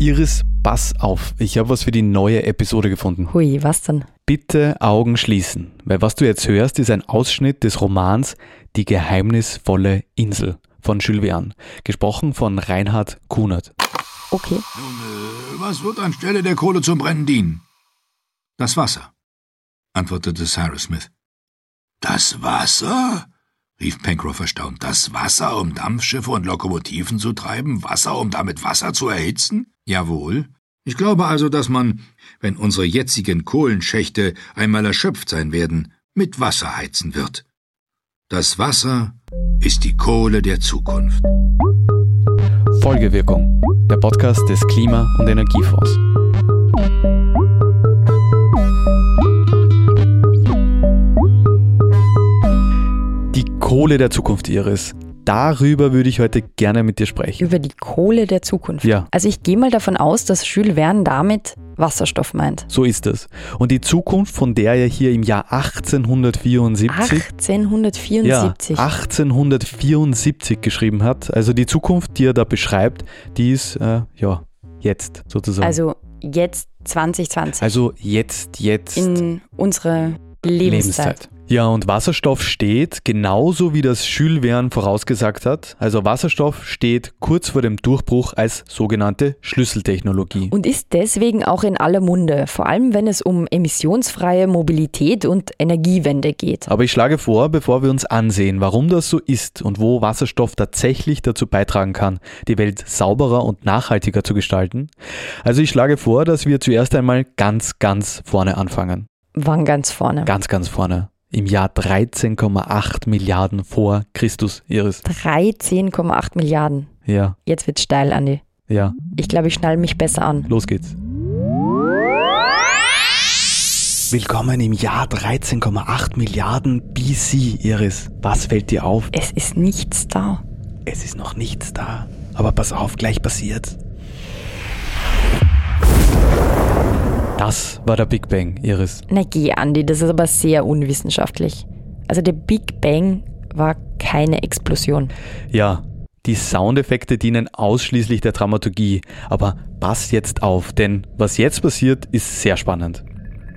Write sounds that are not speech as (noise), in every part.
Iris, pass auf, ich habe was für die neue Episode gefunden. Hui, was denn? Bitte Augen schließen, weil was du jetzt hörst, ist ein Ausschnitt des Romans Die geheimnisvolle Insel von Jules Verne, gesprochen von Reinhard Kunert. Okay. Nun, äh, was wird anstelle der Kohle zum Brennen dienen? Das Wasser, antwortete Cyrus Smith. Das Wasser? Rief Pencroff erstaunt. Das Wasser, um Dampfschiffe und Lokomotiven zu treiben? Wasser, um damit Wasser zu erhitzen? Jawohl. Ich glaube also, dass man, wenn unsere jetzigen Kohlenschächte einmal erschöpft sein werden, mit Wasser heizen wird. Das Wasser ist die Kohle der Zukunft. Folgewirkung, der Podcast des Klima- und Energiefonds. Kohle der Zukunft, Iris. Darüber würde ich heute gerne mit dir sprechen. Über die Kohle der Zukunft. Ja. Also ich gehe mal davon aus, dass Jules Verne damit Wasserstoff meint. So ist es. Und die Zukunft, von der er hier im Jahr 1874 ja, 1874. 1874 geschrieben hat. Also die Zukunft, die er da beschreibt, die ist äh, ja jetzt sozusagen. Also jetzt 2020. Also jetzt, jetzt in unsere Lebenszeit. Ja, und Wasserstoff steht, genauso wie das Jules Verne vorausgesagt hat, also Wasserstoff steht kurz vor dem Durchbruch als sogenannte Schlüsseltechnologie. Und ist deswegen auch in aller Munde, vor allem wenn es um emissionsfreie Mobilität und Energiewende geht. Aber ich schlage vor, bevor wir uns ansehen, warum das so ist und wo Wasserstoff tatsächlich dazu beitragen kann, die Welt sauberer und nachhaltiger zu gestalten, also ich schlage vor, dass wir zuerst einmal ganz, ganz vorne anfangen. Wann ganz vorne? Ganz, ganz vorne. Im Jahr 13,8 Milliarden vor Christus, Iris. 13,8 Milliarden. Ja, Jetzt wird's steil, Andi. ja, Ich glaube, ich schnall mich besser an. los geht's. Willkommen im Jahr 13,8 Milliarden BC, Iris. Was fällt dir auf? Es ist nichts da. Es ist noch nichts da. Aber pass auf, gleich passiert. Das war der Big Bang, Iris. Na geh, Andi, das ist aber sehr unwissenschaftlich. Also der Big Bang war keine Explosion. Ja, die Soundeffekte dienen ausschließlich der Dramaturgie. Aber pass jetzt auf, denn was jetzt passiert, ist sehr spannend.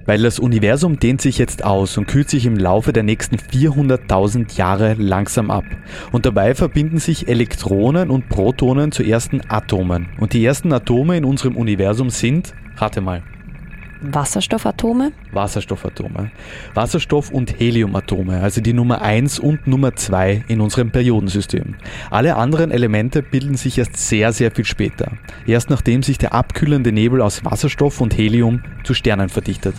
Weil das Universum dehnt sich jetzt aus und kühlt sich im Laufe der nächsten 400.000 Jahre langsam ab. Und dabei verbinden sich Elektronen und Protonen zu ersten Atomen. Und die ersten Atome in unserem Universum sind, rate mal, Wasserstoffatome? Wasserstoffatome. Wasserstoff- und Heliumatome, also die Nummer 1 und Nummer 2 in unserem Periodensystem. Alle anderen Elemente bilden sich erst sehr, sehr viel später. Erst nachdem sich der abkühlende Nebel aus Wasserstoff und Helium zu Sternen verdichtet.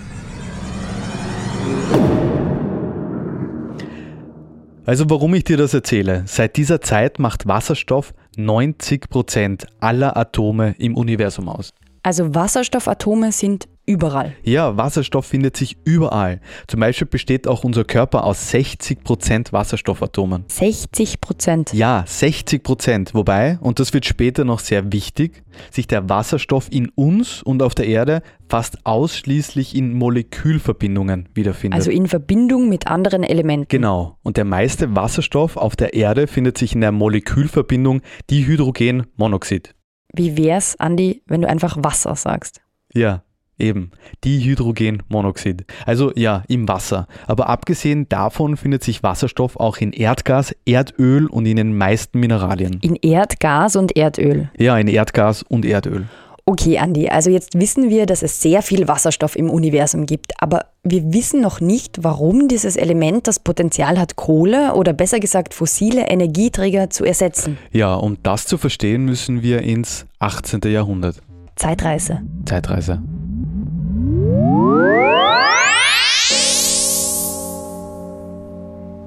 Also warum ich dir das erzähle? Seit dieser Zeit macht Wasserstoff 90% aller Atome im Universum aus. Also Wasserstoffatome sind überall. Ja, Wasserstoff findet sich überall. Zum Beispiel besteht auch unser Körper aus 60% Wasserstoffatomen. 60 Prozent. Ja, 60%. Wobei, und das wird später noch sehr wichtig, sich der Wasserstoff in uns und auf der Erde fast ausschließlich in Molekülverbindungen wiederfindet. Also in Verbindung mit anderen Elementen. genau. Und der meiste Wasserstoff auf der Erde findet sich in der Molekülverbindung Dihydrogenmonoxid. Wie wär's, Andi, wenn du einfach Wasser sagst? Ja, eben. Dihydrogenmonoxid. Also ja, im Wasser. Aber abgesehen davon findet sich Wasserstoff auch in Erdgas, Erdöl und in den meisten Mineralien. In Erdgas und Erdöl. Ja, in Erdgas und Erdöl. Okay, Andi, also jetzt wissen wir, dass es sehr viel Wasserstoff im Universum gibt, aber wir wissen noch nicht, warum dieses Element das Potenzial hat, Kohle oder besser gesagt fossile Energieträger zu ersetzen. Ja, um das zu verstehen, müssen wir ins 18. Jahrhundert. Zeitreise. Zeitreise.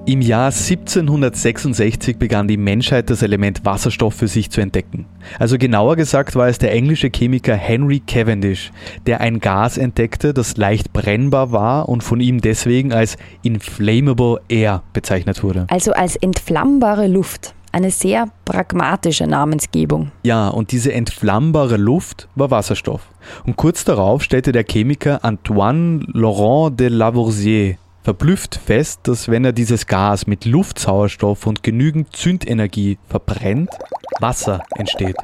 Im Jahr 1766 begann die Menschheit das Element Wasserstoff für sich zu entdecken. Also genauer gesagt war es der englische Chemiker Henry Cavendish, der ein Gas entdeckte, das leicht brennbar war und von ihm deswegen als inflammable air bezeichnet wurde. Also als entflammbare Luft. Eine sehr pragmatische Namensgebung. Ja, und diese entflammbare Luft war Wasserstoff. Und kurz darauf stellte der Chemiker Antoine Laurent de Lavoisier verblüfft fest, dass wenn er dieses Gas mit Luftsauerstoff und genügend Zündenergie verbrennt, Wasser entsteht.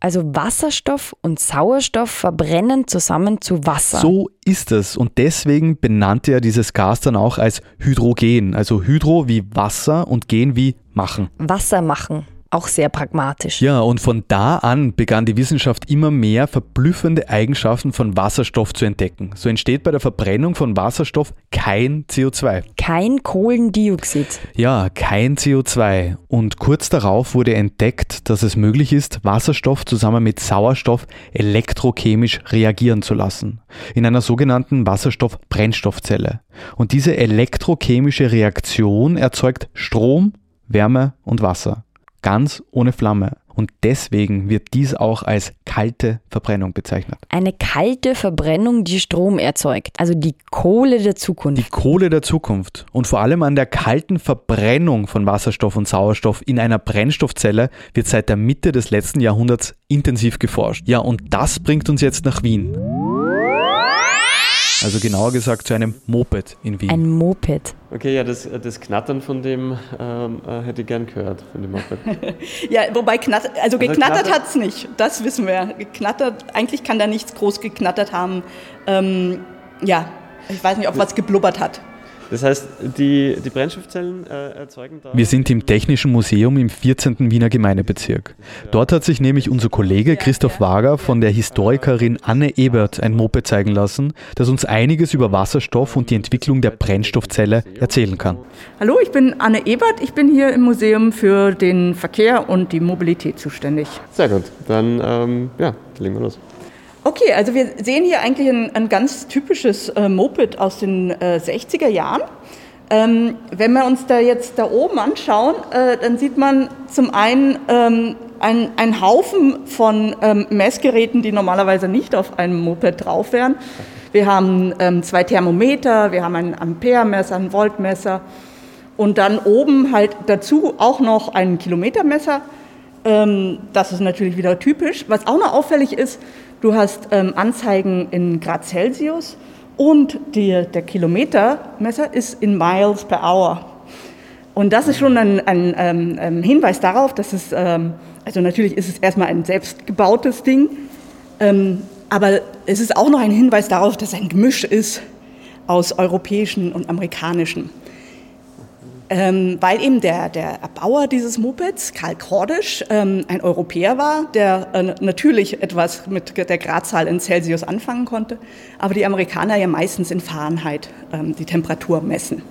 Also Wasserstoff und Sauerstoff verbrennen zusammen zu Wasser. So ist es und deswegen benannte er dieses Gas dann auch als Hydrogen. Also Hydro wie Wasser und Gen wie machen. Wasser machen auch sehr pragmatisch. Ja, und von da an begann die Wissenschaft immer mehr verblüffende Eigenschaften von Wasserstoff zu entdecken. So entsteht bei der Verbrennung von Wasserstoff kein CO2. Kein Kohlendioxid. Ja, kein CO2. Und kurz darauf wurde entdeckt, dass es möglich ist, Wasserstoff zusammen mit Sauerstoff elektrochemisch reagieren zu lassen. In einer sogenannten Wasserstoff-Brennstoffzelle. Und diese elektrochemische Reaktion erzeugt Strom, Wärme und Wasser ganz ohne Flamme. Und deswegen wird dies auch als kalte Verbrennung bezeichnet. Eine kalte Verbrennung, die Strom erzeugt. Also die Kohle der Zukunft. Die Kohle der Zukunft. Und vor allem an der kalten Verbrennung von Wasserstoff und Sauerstoff in einer Brennstoffzelle wird seit der Mitte des letzten Jahrhunderts intensiv geforscht. Ja, und das bringt uns jetzt nach Wien. Also genauer gesagt zu einem Moped in Wien. Ein Moped. Okay, ja, das, das Knattern von dem ähm, äh, hätte ich gern gehört, von dem Moped. (laughs) ja, wobei knattert, also geknattert hat es nicht, das wissen wir. Geknattert, eigentlich kann da nichts groß geknattert haben. Ähm, ja, ich weiß nicht, ob was geblubbert hat. Das heißt, die, die Brennstoffzellen äh, erzeugen da. Wir sind im Technischen Museum im 14. Wiener Gemeindebezirk. Dort hat sich nämlich unser Kollege Christoph Wager von der Historikerin Anne Ebert ein Moped zeigen lassen, das uns einiges über Wasserstoff und die Entwicklung der Brennstoffzelle erzählen kann. Hallo, ich bin Anne Ebert. Ich bin hier im Museum für den Verkehr und die Mobilität zuständig. Sehr gut, dann ähm, ja, legen wir los. Okay, also wir sehen hier eigentlich ein, ein ganz typisches äh, Moped aus den äh, 60er Jahren. Ähm, wenn wir uns da jetzt da oben anschauen, äh, dann sieht man zum einen ähm, einen Haufen von ähm, Messgeräten, die normalerweise nicht auf einem Moped drauf wären. Wir haben ähm, zwei Thermometer, wir haben ein Amperemesser, ein Voltmesser und dann oben halt dazu auch noch ein Kilometermesser. Ähm, das ist natürlich wieder typisch. Was auch noch auffällig ist, Du hast ähm, Anzeigen in Grad Celsius und die, der Kilometermesser ist in Miles per Hour. Und das ist schon ein, ein, ein ähm, Hinweis darauf, dass es, ähm, also natürlich ist es erstmal ein selbstgebautes Ding, ähm, aber es ist auch noch ein Hinweis darauf, dass es ein Gemisch ist aus europäischen und amerikanischen. Ähm, weil eben der, der Erbauer dieses Mopeds, Karl Kordisch, ähm, ein Europäer war, der äh, natürlich etwas mit der Gradzahl in Celsius anfangen konnte, aber die Amerikaner ja meistens in Fahrenheit ähm, die Temperatur messen.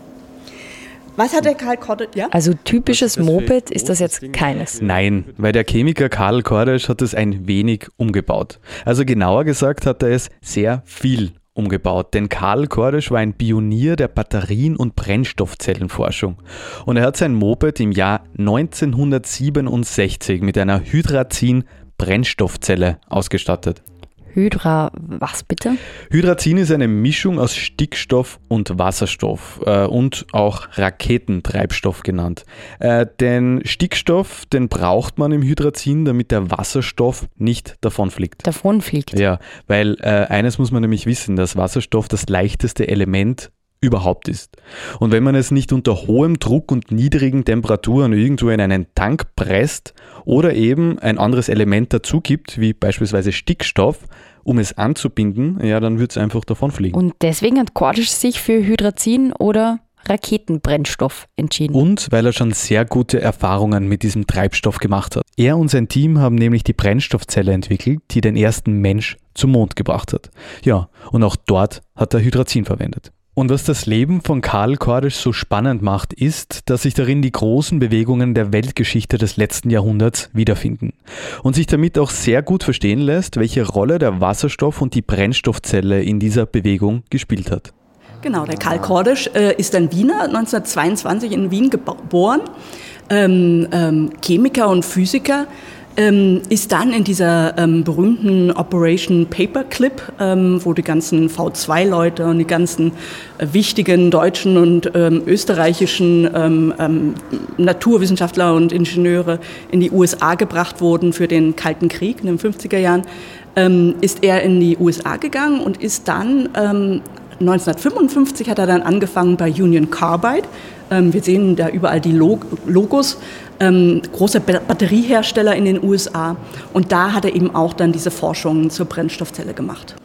Was hat der Karl Kordisch? Ja? Also typisches Moped ist das jetzt keines. Nein, weil der Chemiker Karl Kordisch hat es ein wenig umgebaut. Also genauer gesagt hat er es sehr viel umgebaut, denn Karl Kordisch war ein Pionier der Batterien- und Brennstoffzellenforschung. Und er hat sein Moped im Jahr 1967 mit einer Hydrazin-Brennstoffzelle ausgestattet. Hydra, was bitte? Hydrazin ist eine Mischung aus Stickstoff und Wasserstoff äh, und auch Raketentreibstoff genannt. Äh, den Stickstoff, den braucht man im Hydrazin, damit der Wasserstoff nicht davonfliegt. Davonfliegt? Ja, weil äh, eines muss man nämlich wissen, dass Wasserstoff das leichteste Element überhaupt ist. Und wenn man es nicht unter hohem Druck und niedrigen Temperaturen irgendwo in einen Tank presst oder eben ein anderes Element dazu gibt, wie beispielsweise Stickstoff, um es anzubinden, ja, dann wird es einfach davonfliegen. Und deswegen hat Cordish sich für Hydrazin oder Raketenbrennstoff entschieden. Und weil er schon sehr gute Erfahrungen mit diesem Treibstoff gemacht hat. Er und sein Team haben nämlich die Brennstoffzelle entwickelt, die den ersten Mensch zum Mond gebracht hat. Ja, und auch dort hat er Hydrazin verwendet. Und was das Leben von Karl Kordisch so spannend macht, ist, dass sich darin die großen Bewegungen der Weltgeschichte des letzten Jahrhunderts wiederfinden. Und sich damit auch sehr gut verstehen lässt, welche Rolle der Wasserstoff und die Brennstoffzelle in dieser Bewegung gespielt hat. Genau, der Karl Kordisch äh, ist ein Wiener, 1922 in Wien geboren, ähm, ähm, Chemiker und Physiker ähm, ist dann in dieser ähm, berühmten Operation Paperclip, ähm, wo die ganzen V2-Leute und die ganzen äh, wichtigen deutschen und ähm, österreichischen ähm, ähm, Naturwissenschaftler und Ingenieure in die USA gebracht wurden für den Kalten Krieg in den 50er Jahren, ist er in die USA gegangen und ist dann 1955 hat er dann angefangen bei Union Carbide. wir sehen da überall die Logos ähm, großer Batteriehersteller in den USA. Und da hat er eben auch dann diese Forschungen zur Brennstoffzelle gemacht.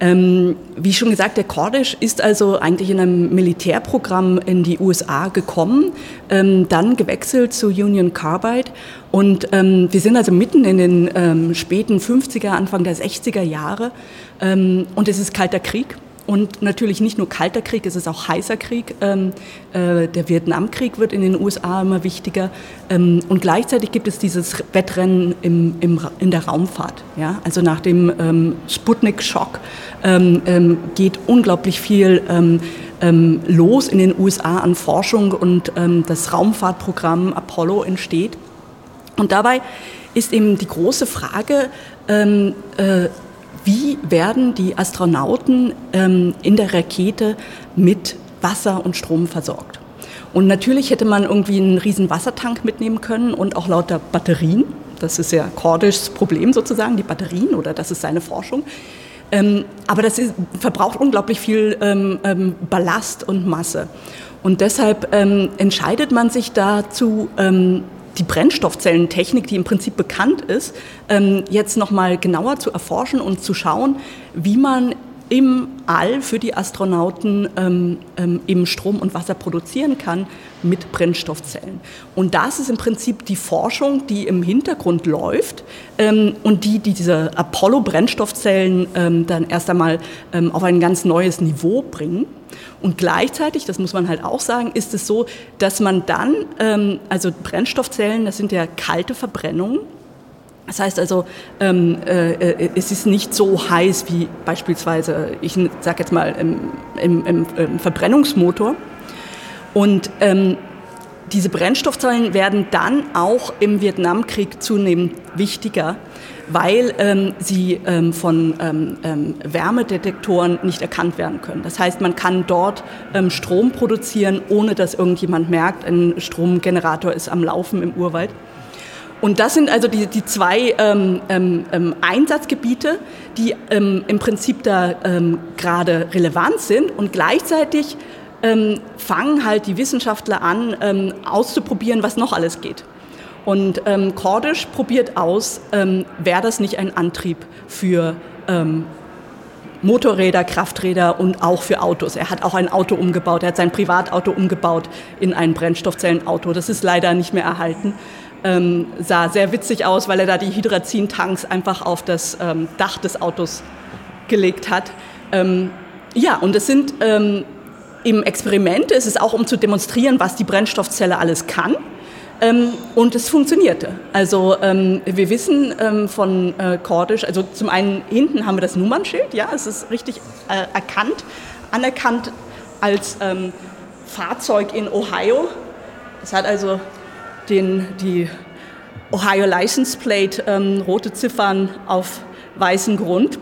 Ähm, wie schon gesagt, der Cordish ist also eigentlich in einem Militärprogramm in die USA gekommen, ähm, dann gewechselt zu Union Carbide und ähm, wir sind also mitten in den ähm, späten 50er, Anfang der 60er Jahre ähm, und es ist kalter Krieg. Und natürlich nicht nur kalter Krieg, es ist auch heißer Krieg. Ähm, äh, der Vietnamkrieg wird in den USA immer wichtiger. Ähm, und gleichzeitig gibt es dieses Wettrennen im, im, in der Raumfahrt. Ja? Also nach dem ähm, Sputnik-Schock ähm, ähm, geht unglaublich viel ähm, los in den USA an Forschung und das Raumfahrtprogramm Apollo entsteht. Und dabei ist eben die große Frage, äh, wie werden die Astronauten ähm, in der Rakete mit Wasser und Strom versorgt. Und natürlich hätte man irgendwie einen riesen Wassertank mitnehmen können und auch lauter Batterien. Das ist ja Cordishs Problem sozusagen, die Batterien oder das ist seine Forschung. Ähm, aber das ist, verbraucht unglaublich viel ähm, ähm Ballast und Masse. Und deshalb ähm, entscheidet man sich dazu, ähm, die Brennstoffzellentechnik, die im Prinzip bekannt ist, ähm, jetzt nochmal genauer zu erforschen und zu schauen, wie man im All für die Astronauten ähm, ähm, eben Strom und Wasser produzieren kann mit Brennstoffzellen. Und das ist im Prinzip die Forschung, die im Hintergrund läuft ähm, und die, die diese Apollo-Brennstoffzellen ähm, dann erst einmal ähm, auf ein ganz neues Niveau bringen. Und gleichzeitig, das muss man halt auch sagen, ist es so, dass man dann, ähm, also Brennstoffzellen, das sind ja kalte Verbrennungen, das heißt also, ähm, äh, äh, es ist nicht so heiß wie beispielsweise, ich sage jetzt mal, im, im, im, im Verbrennungsmotor. Und ähm, diese Brennstoffzellen werden dann auch im Vietnamkrieg zunehmend wichtiger, weil ähm, sie ähm, von ähm, ähm, Wärmedetektoren nicht erkannt werden können. Das heißt, man kann dort ähm, Strom produzieren, ohne dass irgendjemand merkt, ein Stromgenerator ist am Laufen im Urwald. Und das sind also die, die zwei ähm, ähm, ähm Einsatzgebiete, die ähm, im Prinzip da ähm, gerade relevant sind und gleichzeitig ähm, fangen halt die Wissenschaftler an, auszuprobieren, was noch alles geht. Und ähm, Cordish probiert aus, wäre das nicht ein Antrieb für Motorräder, Krafträder und auch für Autos. Er hat auch ein Auto umgebaut, er hat sein Privatauto umgebaut in ein Brennstoffzellenauto. Das ist leider nicht mehr erhalten ähm, sah sehr witzig aus, weil er da die Hydrazin-Tanks einfach auf das ähm, Dach des Autos gelegt hat. Ähm, ja, und es sind ähm, im Experiment, es ist auch um zu demonstrieren, was die Brennstoffzelle alles kann. Ähm, und es funktionierte. Also ähm, wir wissen von äh, Cordish, also zum einen hinten haben wir das Nummernschild, ja, es ist richtig äh, erkannt, anerkannt als Fahrzeug in Ohio. Es hat also den, die Ohio License Plate, ähm, rote Ziffern auf weißem Grund.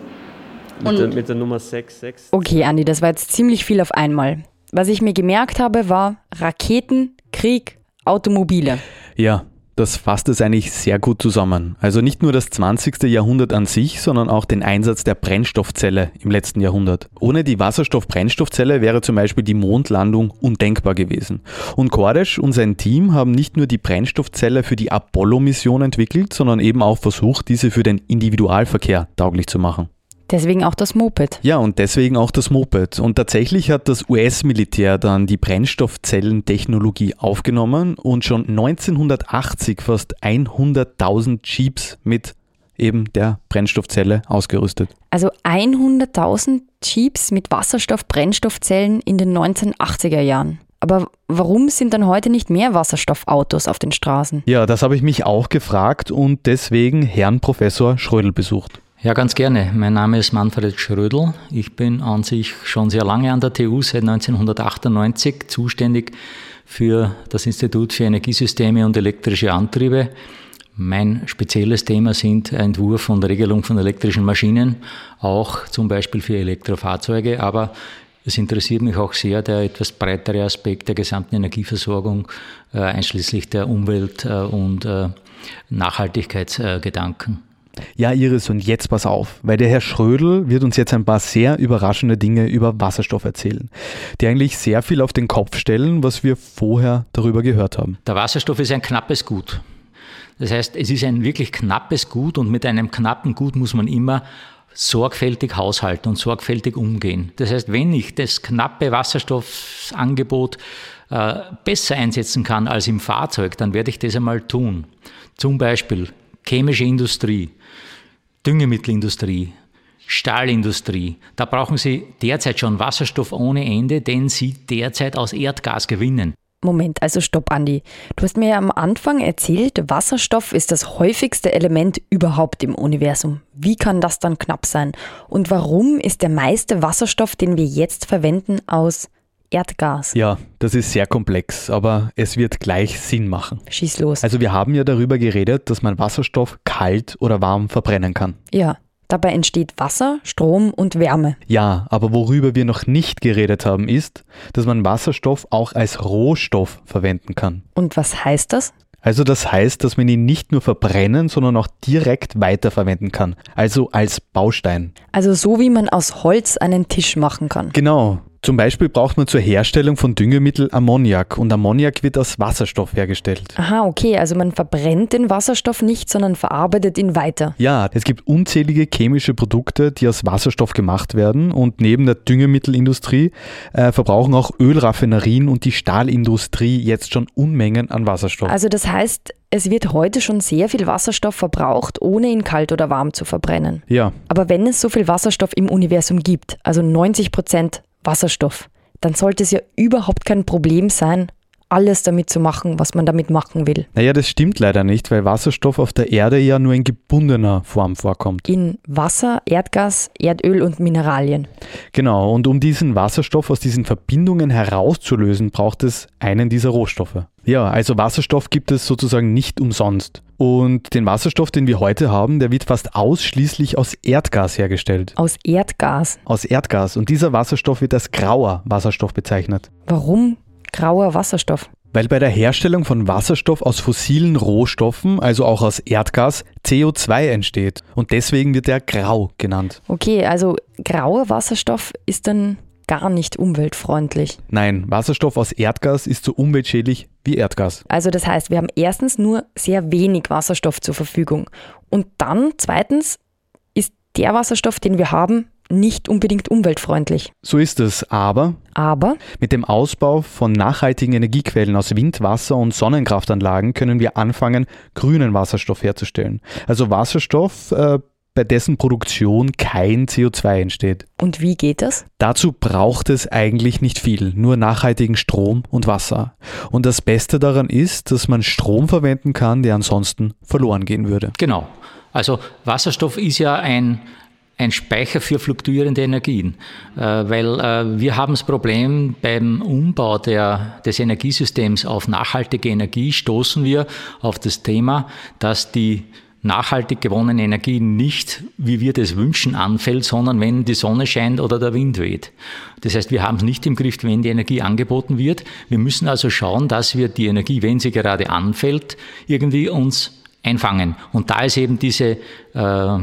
Mit der, mit der, Nummer 66. Okay, Andi, das war jetzt ziemlich viel auf einmal. Was ich mir gemerkt habe, war Raketen, Krieg, Automobile. Ja, das fasst es eigentlich sehr gut zusammen. Also nicht nur das 20. Jahrhundert an sich, sondern auch den Einsatz der Brennstoffzelle im letzten Jahrhundert. Ohne die Wasserstoff-Brennstoffzelle wäre zum Beispiel die Mondlandung undenkbar gewesen. Und Kordesch und sein Team haben nicht nur die Brennstoffzelle für die Apollo-Mission entwickelt, sondern eben auch versucht, diese für den Individualverkehr tauglich zu machen. Deswegen auch das Moped. Ja, und deswegen auch das Moped. Und tatsächlich hat das US-Militär dann die Brennstoffzellentechnologie aufgenommen und schon 1980 fast 100.000 Jeeps mit eben der Brennstoffzelle ausgerüstet. Also 100.000 Jeeps mit Wasserstoff-Brennstoffzellen in den 1980er Jahren. Aber warum sind dann heute nicht mehr Wasserstoffautos auf den Straßen? Ja, das habe ich mich auch gefragt und deswegen Herrn Professor Schrödel besucht. Ja, ganz gerne. Mein Name ist Manfred Schrödel. Ich bin an sich schon sehr lange an der TU, seit 1998 zuständig für das Institut für Energiesysteme und elektrische Antriebe. Mein spezielles Thema sind Entwurf und Regelung von elektrischen Maschinen, auch zum Beispiel für Elektrofahrzeuge, aber es interessiert mich auch sehr der etwas breitere Aspekt der gesamten Energieversorgung, äh, einschließlich der Umwelt- äh, und äh, Nachhaltigkeitsgedanken. Ja, Iris, und jetzt pass auf, weil der Herr Schrödel wird uns jetzt ein paar sehr überraschende Dinge über Wasserstoff erzählen, die eigentlich sehr viel auf den Kopf stellen, was wir vorher darüber gehört haben. Der Wasserstoff ist ein knappes Gut. Das heißt, es ist ein wirklich knappes Gut und mit einem knappen Gut muss man immer sorgfältig haushalten und sorgfältig umgehen. Das heißt, wenn ich das knappe Wasserstoffangebot äh, besser einsetzen kann als im Fahrzeug, dann werde ich das einmal tun. Zum Beispiel chemische Industrie, Düngemittelindustrie, Stahlindustrie. Da brauchen Sie derzeit schon Wasserstoff ohne Ende, den Sie derzeit aus Erdgas gewinnen. Moment, also stopp, Andi. Du hast mir ja am Anfang erzählt, Wasserstoff ist das häufigste Element überhaupt im Universum. Wie kann das dann knapp sein? Und warum ist der meiste Wasserstoff, den wir jetzt verwenden, aus Erdgas? Ja, das ist sehr komplex, aber es wird gleich Sinn machen. Schieß los. Also wir haben ja darüber geredet, dass man Wasserstoff kalt oder warm verbrennen kann. Ja. Dabei entsteht Wasser, Strom und Wärme. Ja, aber worüber wir noch nicht geredet haben, ist, dass man Wasserstoff auch als Rohstoff verwenden kann. Und was heißt das? Also das heißt, dass man ihn nicht nur verbrennen, sondern auch direkt weiterverwenden kann. Also als Baustein. Also so wie man aus Holz einen Tisch machen kann. Genau. Zum Beispiel braucht man zur Herstellung von Düngemittel Ammoniak und Ammoniak wird aus Wasserstoff hergestellt. Aha, okay, also man verbrennt den Wasserstoff nicht, sondern verarbeitet ihn weiter. Ja, es gibt unzählige chemische Produkte, die aus Wasserstoff gemacht werden und neben der Düngemittelindustrie äh, verbrauchen auch Ölraffinerien und die Stahlindustrie jetzt schon Unmengen an Wasserstoff. Also das heißt, es wird heute schon sehr viel Wasserstoff verbraucht, ohne ihn kalt oder warm zu verbrennen. Ja. Aber wenn es so viel Wasserstoff im Universum gibt, also 90 Prozent Wasserstoff, dann sollte es ja überhaupt kein Problem sein, alles damit zu machen, was man damit machen will. Naja, das stimmt leider nicht, weil Wasserstoff auf der Erde ja nur in gebundener Form vorkommt. In Wasser, Erdgas, Erdöl und Mineralien. Genau, und um diesen Wasserstoff aus diesen Verbindungen herauszulösen, braucht es einen dieser Rohstoffe. Ja, also Wasserstoff gibt es sozusagen nicht umsonst. Und den Wasserstoff, den wir heute haben, der wird fast ausschließlich aus Erdgas hergestellt. Aus Erdgas? Aus Erdgas. Und dieser Wasserstoff wird als grauer Wasserstoff bezeichnet. Warum grauer Wasserstoff? Weil bei der Herstellung von Wasserstoff aus fossilen Rohstoffen, also auch aus Erdgas, CO2 entsteht. Und deswegen wird er grau genannt. Okay, also grauer Wasserstoff ist dann gar nicht umweltfreundlich. Nein, Wasserstoff aus Erdgas ist so umweltschädlich wie Erdgas. Also das heißt, wir haben erstens nur sehr wenig Wasserstoff zur Verfügung. Und dann zweitens ist der Wasserstoff, den wir haben, nicht unbedingt umweltfreundlich. So ist es, aber Aber mit dem Ausbau von nachhaltigen Energiequellen aus Wind, Wasser und Sonnenkraftanlagen können wir anfangen, grünen Wasserstoff herzustellen. Also Wasserstoff, äh, bei dessen Produktion kein CO2 entsteht. und wie geht das? Dazu braucht es eigentlich nicht viel, nur nachhaltigen Strom und Wasser. Und das Beste daran ist, dass man Strom verwenden kann, der ansonsten verloren gehen würde. Genau. Also Wasserstoff ist ja ein, ein Speicher für fluktuierende Energien, äh, weil äh, wir haben das Problem beim Umbau der, des Energiesystems auf nachhaltige Energie stoßen wir auf das Thema, dass die nachhaltig gewonnene Energie nicht, wie wir das wünschen, anfällt, sondern wenn die Sonne scheint oder der Wind weht. Das heißt, wir haben es nicht im Griff, wenn die Energie angeboten wird. Wir müssen also schauen, dass wir die Energie, wenn sie gerade anfällt, irgendwie uns einfangen. Und da ist eben diese, äh,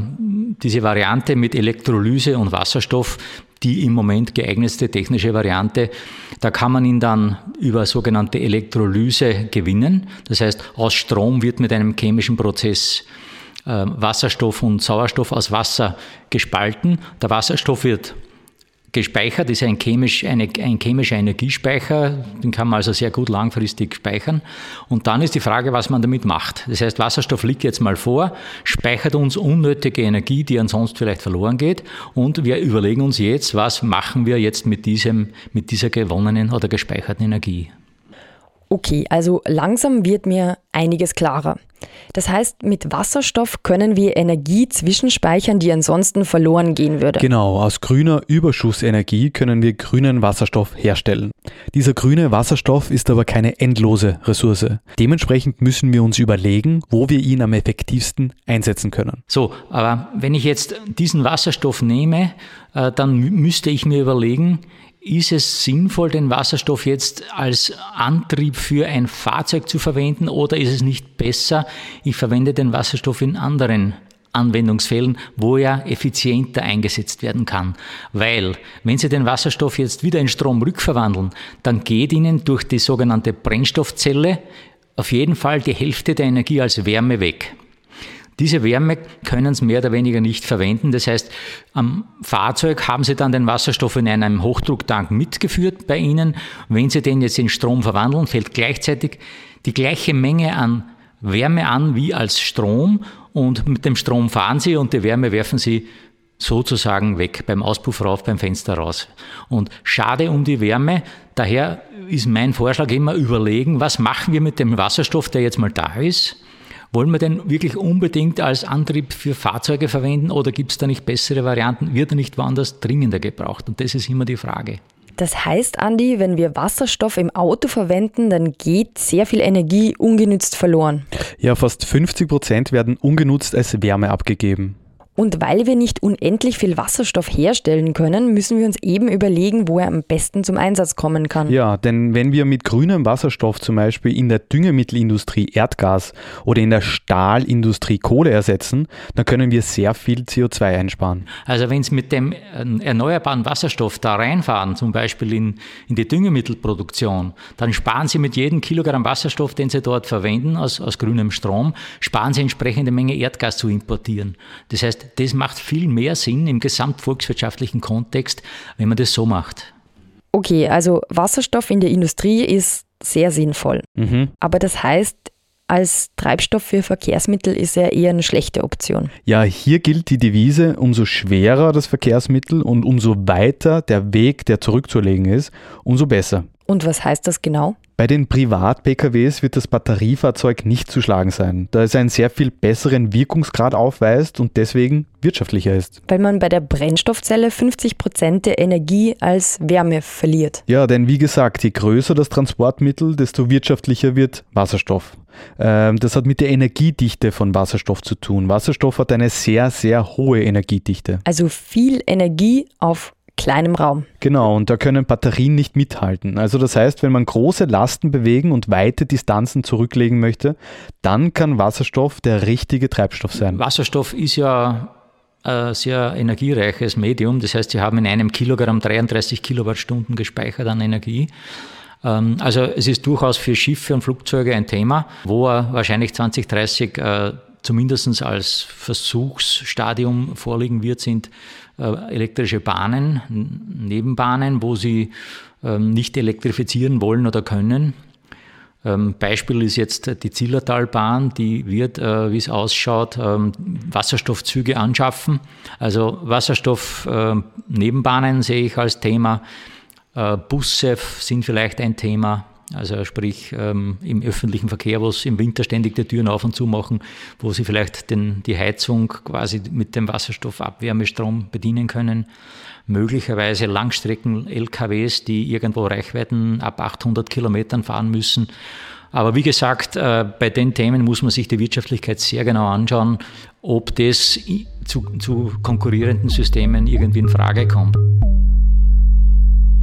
diese Variante mit Elektrolyse und Wasserstoff die im Moment geeignetste technische Variante. Da kann man ihn dann über sogenannte Elektrolyse gewinnen. Das heißt, aus Strom wird mit einem chemischen Prozess äh, Wasserstoff und Sauerstoff aus Wasser gespalten. Der Wasserstoff wird gespeichert, ist ein, chemisch, eine, ein chemischer Energiespeicher, den kann man also sehr gut langfristig speichern. Und dann ist die Frage, was man damit macht. Das heißt, Wasserstoff liegt jetzt mal vor, speichert uns unnötige Energie, die ansonsten vielleicht verloren geht. Und wir überlegen uns jetzt, was machen wir jetzt mit, diesem, mit dieser gewonnenen oder gespeicherten Energie. Okay, also langsam wird mir einiges klarer. Das heißt, mit Wasserstoff können wir Energie zwischenspeichern, die ansonsten verloren gehen würde. Genau, aus grüner Überschussenergie können wir grünen Wasserstoff herstellen. Dieser grüne Wasserstoff ist aber keine endlose Ressource. Dementsprechend müssen wir uns überlegen, wo wir ihn am effektivsten einsetzen können. So, aber wenn ich jetzt diesen Wasserstoff nehme, äh, dann mü- müsste ich mir überlegen, ist es sinnvoll, den Wasserstoff jetzt als Antrieb für ein Fahrzeug zu verwenden oder ist es nicht besser, ich verwende den Wasserstoff in anderen Anwendungsfällen, wo er effizienter eingesetzt werden kann. Weil, wenn Sie den Wasserstoff jetzt wieder in Strom rückverwandeln, dann geht Ihnen durch die sogenannte Brennstoffzelle auf jeden Fall die Hälfte der Energie als Wärme weg. Diese Wärme können Sie mehr oder weniger nicht verwenden. Das heißt, am Fahrzeug haben Sie dann den Wasserstoff in einem Hochdrucktank mitgeführt bei Ihnen. Wenn Sie den jetzt in Strom verwandeln, fällt gleichzeitig die gleiche Menge an Wärme an wie als Strom und mit dem Strom fahren Sie und die Wärme werfen Sie sozusagen weg, beim Auspuff rauf, beim Fenster raus. Und schade um die Wärme, daher ist mein Vorschlag immer überlegen, was machen wir mit dem Wasserstoff, der jetzt mal da ist, wollen wir den wirklich unbedingt als Antrieb für Fahrzeuge verwenden oder gibt es da nicht bessere Varianten? Wird er nicht woanders dringender gebraucht? Und das ist immer die Frage. Das heißt, Andi, wenn wir Wasserstoff im Auto verwenden, dann geht sehr viel Energie ungenützt verloren. Ja, fast 50 Prozent werden ungenutzt als Wärme abgegeben. Und weil wir nicht unendlich viel Wasserstoff herstellen können, müssen wir uns eben überlegen, wo er am besten zum Einsatz kommen kann. Ja, denn wenn wir mit grünem Wasserstoff zum Beispiel in der Düngemittelindustrie Erdgas oder in der Stahlindustrie Kohle ersetzen, dann können wir sehr viel CO2 einsparen. Also wenn Sie mit dem äh, erneuerbaren Wasserstoff da reinfahren, zum Beispiel in, in die Düngemittelproduktion, dann sparen Sie mit jedem Kilogramm Wasserstoff, den Sie dort verwenden, aus, aus grünem Strom, sparen Sie entsprechende Menge Erdgas zu importieren. Das heißt, das macht viel mehr Sinn im gesamtvolkswirtschaftlichen Kontext, wenn man das so macht. Okay, also Wasserstoff in der Industrie ist sehr sinnvoll. Mhm. Aber das heißt, als Treibstoff für Verkehrsmittel ist er eher eine schlechte Option. Ja, hier gilt die Devise, umso schwerer das Verkehrsmittel und umso weiter der Weg, der zurückzulegen ist, umso besser. Und was heißt das genau? Bei den Privat-PKWs wird das Batteriefahrzeug nicht zu schlagen sein, da es einen sehr viel besseren Wirkungsgrad aufweist und deswegen wirtschaftlicher ist. Weil man bei der Brennstoffzelle 50 Prozent der Energie als Wärme verliert. Ja, denn wie gesagt, je größer das Transportmittel, desto wirtschaftlicher wird Wasserstoff. Ähm, das hat mit der Energiedichte von Wasserstoff zu tun. Wasserstoff hat eine sehr, sehr hohe Energiedichte. Also viel Energie auf kleinem Raum. Genau, und da können Batterien nicht mithalten. Also das heißt, wenn man große Lasten bewegen und weite Distanzen zurücklegen möchte, dann kann Wasserstoff der richtige Treibstoff sein. Wasserstoff ist ja ein sehr energiereiches Medium. Das heißt, Sie haben in einem Kilogramm 33 Kilowattstunden gespeichert an Energie. Ähm, also es ist durchaus für Schiffe und Flugzeuge ein Thema, wo er wahrscheinlich 2030 äh, zumindest als Versuchsstadium vorliegen wird, sind äh, elektrische Bahnen, Nebenbahnen, wo sie ähm, nicht elektrifizieren wollen oder können. Ähm, Beispiel ist jetzt die Zillertalbahn, die wird, äh, wie es ausschaut, ähm, Wasserstoffzüge anschaffen. Also Wasserstoff-Nebenbahnen sehe ich als Thema. Äh, Busse sind vielleicht ein Thema. Also sprich ähm, im öffentlichen Verkehr, wo es im Winter ständig die Türen auf und zu machen, wo sie vielleicht den, die Heizung quasi mit dem Wasserstoffabwärmestrom bedienen können. Möglicherweise Langstrecken-LKWs, die irgendwo Reichweiten ab 800 Kilometern fahren müssen. Aber wie gesagt, äh, bei den Themen muss man sich die Wirtschaftlichkeit sehr genau anschauen, ob das zu, zu konkurrierenden Systemen irgendwie in Frage kommt.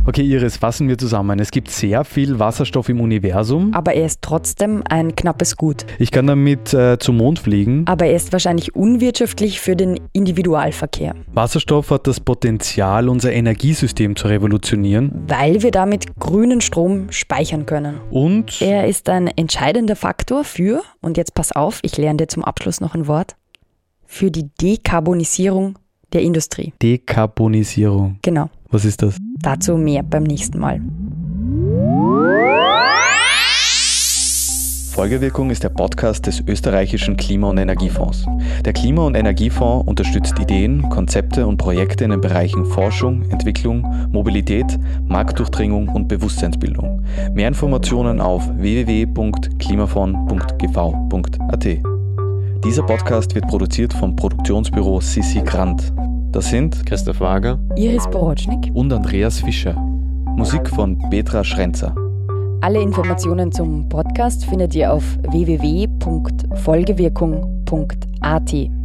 Okay, Iris, fassen wir zusammen. Es gibt sehr viel Wasserstoff im Universum. Aber er ist trotzdem ein knappes Gut. Ich kann damit äh, zum Mond fliegen. Aber er ist wahrscheinlich unwirtschaftlich für den Individualverkehr. Wasserstoff hat das Potenzial, unser Energiesystem zu revolutionieren. Weil wir damit grünen Strom speichern können. Und? Er ist ein entscheidender Faktor für, und jetzt pass auf, ich lerne dir zum Abschluss noch ein Wort, für die Dekarbonisierung der Industrie. Dekarbonisierung. Genau. Was ist das? Dazu mehr beim nächsten Mal. Folgewirkung ist der Podcast des österreichischen Klima- und Energiefonds. Der Klima- und Energiefonds unterstützt Ideen, Konzepte und Projekte in den Bereichen Forschung, Entwicklung, Mobilität, Marktdurchdringung und Bewusstseinsbildung. Mehr Informationen auf www.klimafond.gv.at. Dieser Podcast wird produziert vom Produktionsbüro Sissi Grant. Das sind Christoph Wager, Iris Borodschnik und Andreas Fischer. Musik von Petra Schrenzer. Alle Informationen zum Podcast findet ihr auf www.folgewirkung.at.